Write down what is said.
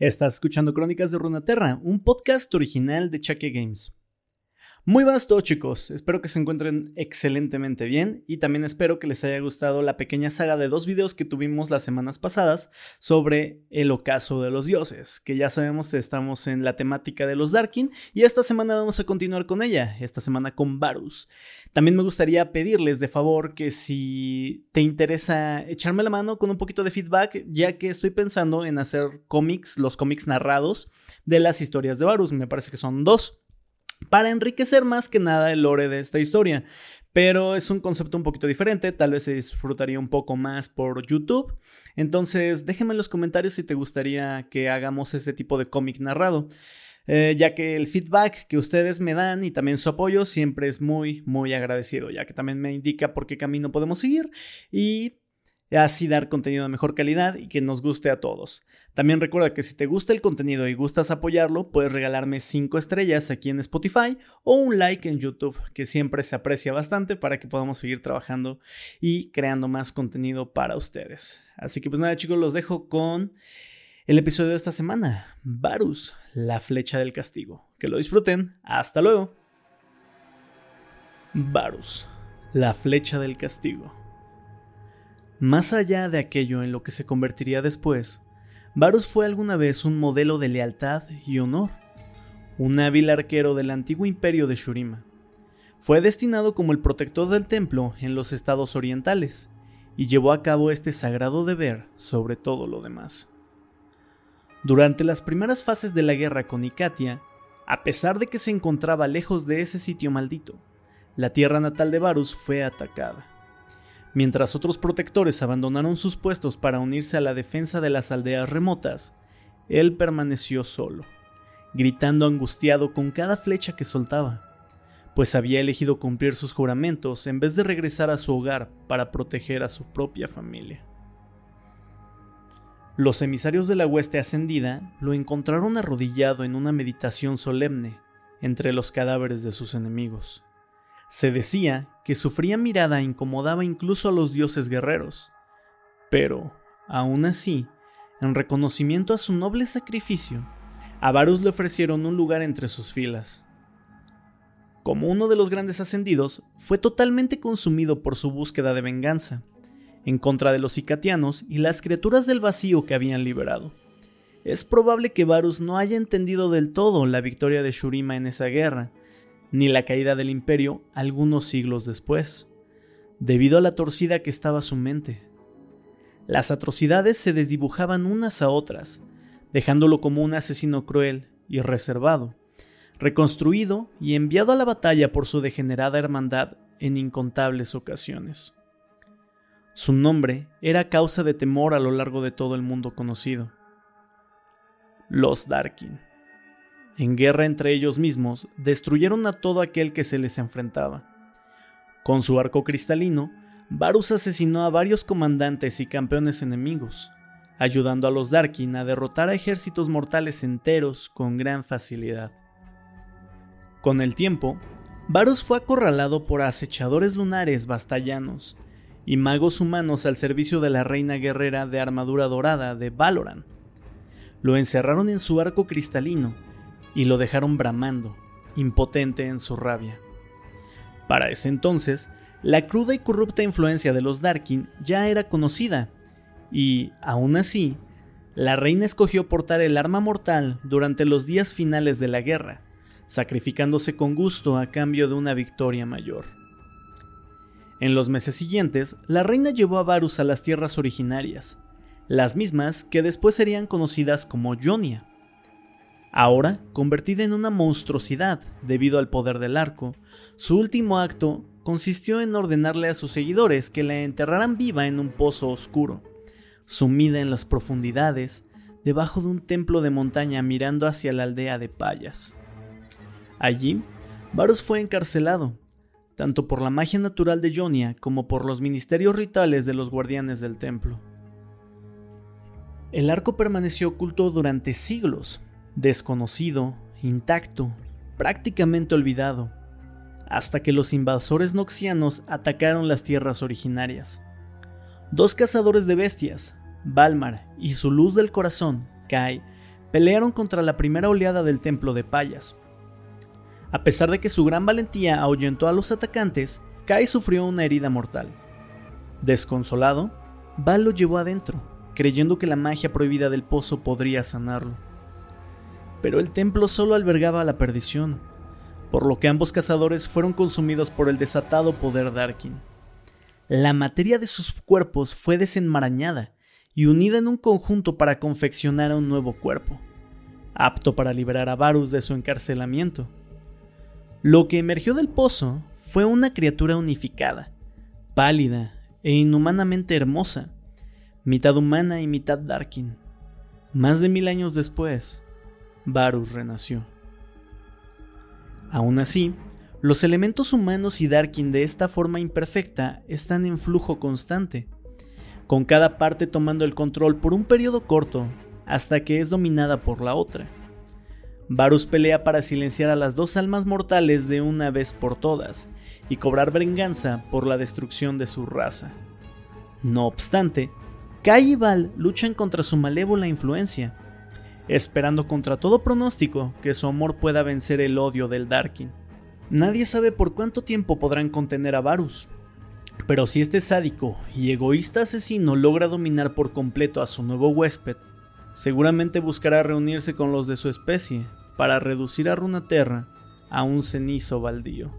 Estás escuchando Crónicas de Runaterra, un podcast original de Chaque Games. Muy buenas todos chicos, espero que se encuentren excelentemente bien y también espero que les haya gustado la pequeña saga de dos videos que tuvimos las semanas pasadas sobre el ocaso de los dioses, que ya sabemos que estamos en la temática de los Darkin y esta semana vamos a continuar con ella, esta semana con Varus. También me gustaría pedirles de favor que si te interesa echarme la mano con un poquito de feedback, ya que estoy pensando en hacer cómics, los cómics narrados de las historias de Varus, me parece que son dos para enriquecer más que nada el lore de esta historia. Pero es un concepto un poquito diferente, tal vez se disfrutaría un poco más por YouTube. Entonces déjenme en los comentarios si te gustaría que hagamos este tipo de cómic narrado. Eh, ya que el feedback que ustedes me dan y también su apoyo siempre es muy, muy agradecido, ya que también me indica por qué camino podemos seguir y así dar contenido de mejor calidad y que nos guste a todos. También recuerda que si te gusta el contenido y gustas apoyarlo, puedes regalarme 5 estrellas aquí en Spotify o un like en YouTube, que siempre se aprecia bastante para que podamos seguir trabajando y creando más contenido para ustedes. Así que pues nada chicos, los dejo con el episodio de esta semana, Varus, la flecha del castigo. Que lo disfruten, hasta luego. Varus, la flecha del castigo. Más allá de aquello en lo que se convertiría después, Varus fue alguna vez un modelo de lealtad y honor, un hábil arquero del antiguo imperio de Shurima. Fue destinado como el protector del templo en los estados orientales y llevó a cabo este sagrado deber sobre todo lo demás. Durante las primeras fases de la guerra con Icatia, a pesar de que se encontraba lejos de ese sitio maldito, la tierra natal de Varus fue atacada. Mientras otros protectores abandonaron sus puestos para unirse a la defensa de las aldeas remotas, él permaneció solo, gritando angustiado con cada flecha que soltaba, pues había elegido cumplir sus juramentos en vez de regresar a su hogar para proteger a su propia familia. Los emisarios de la hueste ascendida lo encontraron arrodillado en una meditación solemne entre los cadáveres de sus enemigos. Se decía que su fría mirada incomodaba incluso a los dioses guerreros, pero, aún así, en reconocimiento a su noble sacrificio, a Varus le ofrecieron un lugar entre sus filas. Como uno de los grandes ascendidos, fue totalmente consumido por su búsqueda de venganza, en contra de los Icatianos y las criaturas del vacío que habían liberado. Es probable que Varus no haya entendido del todo la victoria de Shurima en esa guerra, ni la caída del imperio algunos siglos después, debido a la torcida que estaba su mente. Las atrocidades se desdibujaban unas a otras, dejándolo como un asesino cruel y reservado, reconstruido y enviado a la batalla por su degenerada hermandad en incontables ocasiones. Su nombre era causa de temor a lo largo de todo el mundo conocido. Los Darkin en guerra entre ellos mismos, destruyeron a todo aquel que se les enfrentaba. Con su arco cristalino, Varus asesinó a varios comandantes y campeones enemigos, ayudando a los Darkin a derrotar a ejércitos mortales enteros con gran facilidad. Con el tiempo, Varus fue acorralado por acechadores lunares bastallanos y magos humanos al servicio de la reina guerrera de armadura dorada de Valoran. Lo encerraron en su arco cristalino y lo dejaron bramando, impotente en su rabia. Para ese entonces, la cruda y corrupta influencia de los Darkin ya era conocida, y, aún así, la reina escogió portar el arma mortal durante los días finales de la guerra, sacrificándose con gusto a cambio de una victoria mayor. En los meses siguientes, la reina llevó a Varus a las tierras originarias, las mismas que después serían conocidas como Jonia. Ahora, convertida en una monstruosidad debido al poder del arco, su último acto consistió en ordenarle a sus seguidores que la enterraran viva en un pozo oscuro, sumida en las profundidades, debajo de un templo de montaña mirando hacia la aldea de Payas. Allí, Varus fue encarcelado, tanto por la magia natural de Jonia como por los ministerios rituales de los guardianes del templo. El arco permaneció oculto durante siglos, desconocido, intacto, prácticamente olvidado, hasta que los invasores noxianos atacaron las tierras originarias. Dos cazadores de bestias, Balmar y su luz del corazón, Kai, pelearon contra la primera oleada del templo de Payas. A pesar de que su gran valentía ahuyentó a los atacantes, Kai sufrió una herida mortal. Desconsolado, Val lo llevó adentro, creyendo que la magia prohibida del pozo podría sanarlo. Pero el templo solo albergaba la perdición, por lo que ambos cazadores fueron consumidos por el desatado poder Darkin. La materia de sus cuerpos fue desenmarañada y unida en un conjunto para confeccionar un nuevo cuerpo, apto para liberar a Varus de su encarcelamiento. Lo que emergió del pozo fue una criatura unificada, pálida e inhumanamente hermosa, mitad humana y mitad Darkin. Más de mil años después, Varus renació. Aún así, los elementos humanos y Darkin de esta forma imperfecta están en flujo constante, con cada parte tomando el control por un periodo corto hasta que es dominada por la otra. Varus pelea para silenciar a las dos almas mortales de una vez por todas y cobrar venganza por la destrucción de su raza. No obstante, Kai y Val luchan contra su malévola influencia, esperando contra todo pronóstico que su amor pueda vencer el odio del Darkin. Nadie sabe por cuánto tiempo podrán contener a Varus, pero si este sádico y egoísta asesino logra dominar por completo a su nuevo huésped, seguramente buscará reunirse con los de su especie para reducir a Runaterra a un cenizo baldío.